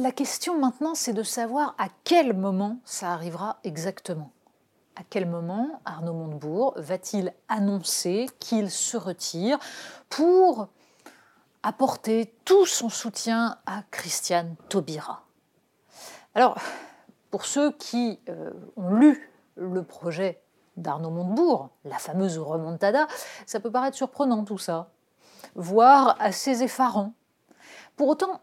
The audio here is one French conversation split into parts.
La question maintenant, c'est de savoir à quel moment ça arrivera exactement. À quel moment Arnaud Montebourg va-t-il annoncer qu'il se retire pour apporter tout son soutien à Christiane Taubira? Alors, pour ceux qui euh, ont lu le projet d'Arnaud Montebourg, la fameuse remontada, ça peut paraître surprenant tout ça, voire assez effarant. Pour autant,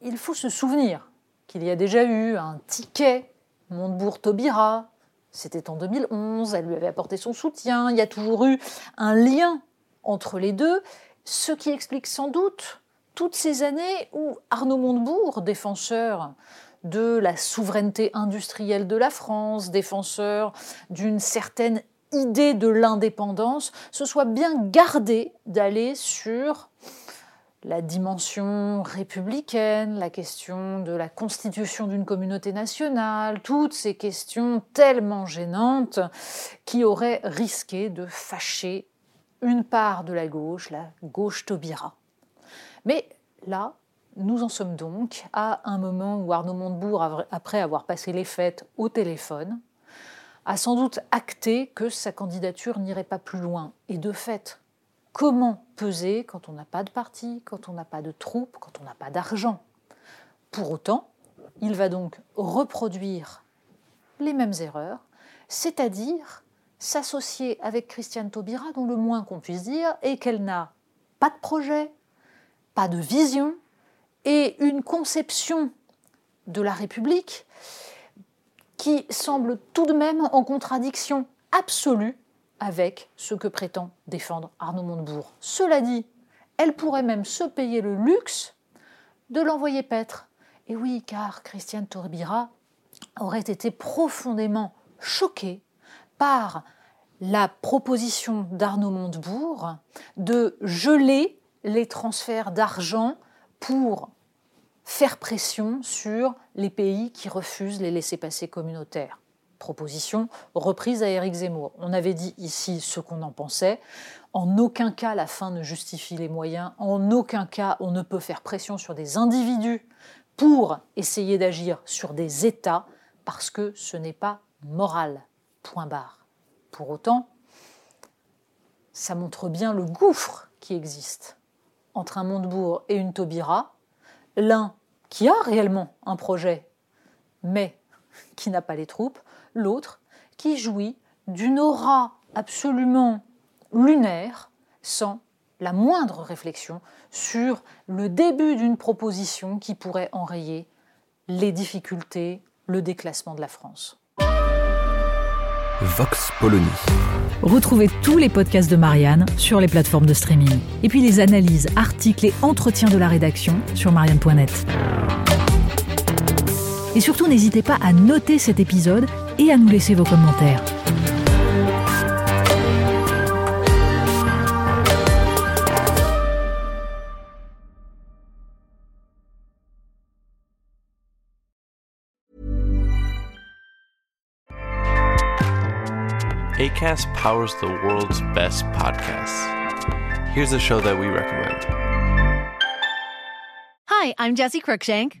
il faut se souvenir qu'il y a déjà eu un ticket Montebourg-Taubira. C'était en 2011, elle lui avait apporté son soutien. Il y a toujours eu un lien entre les deux, ce qui explique sans doute toutes ces années où Arnaud Montebourg, défenseur de la souveraineté industrielle de la France, défenseur d'une certaine idée de l'indépendance, se soit bien gardé d'aller sur la dimension républicaine, la question de la constitution d'une communauté nationale, toutes ces questions tellement gênantes qui auraient risqué de fâcher une part de la gauche, la gauche Taubira. Mais là, nous en sommes donc à un moment où Arnaud Montebourg, après avoir passé les fêtes au téléphone, a sans doute acté que sa candidature n'irait pas plus loin. Et de fait, comment peser quand on n'a pas de parti, quand on n'a pas de troupes, quand on n'a pas d'argent. Pour autant, il va donc reproduire les mêmes erreurs, c'est-à-dire s'associer avec Christiane Taubira, dont le moins qu'on puisse dire est qu'elle n'a pas de projet, pas de vision et une conception de la République qui semble tout de même en contradiction absolue avec ce que prétend défendre Arnaud Montebourg. Cela dit, elle pourrait même se payer le luxe de l'envoyer paître. Et oui, car Christiane Taubira aurait été profondément choquée par la proposition d'Arnaud Montebourg de geler les transferts d'argent pour faire pression sur les pays qui refusent les laissés-passer communautaires proposition reprise à Éric Zemmour. On avait dit ici ce qu'on en pensait. En aucun cas la fin ne justifie les moyens, en aucun cas on ne peut faire pression sur des individus pour essayer d'agir sur des États parce que ce n'est pas moral. Point barre. Pour autant, ça montre bien le gouffre qui existe entre un Montebourg et une Taubira, l'un qui a réellement un projet, mais qui n'a pas les troupes, l'autre qui jouit d'une aura absolument lunaire sans la moindre réflexion sur le début d'une proposition qui pourrait enrayer les difficultés, le déclassement de la France. Vox Polony. Retrouvez tous les podcasts de Marianne sur les plateformes de streaming. Et puis les analyses, articles et entretiens de la rédaction sur marianne.net. Et surtout, n'hésitez pas à noter cet épisode et à nous laisser vos commentaires. ACAST powers the world's best podcasts. Here's a show that we recommend. Hi, I'm Jesse Cruikshank.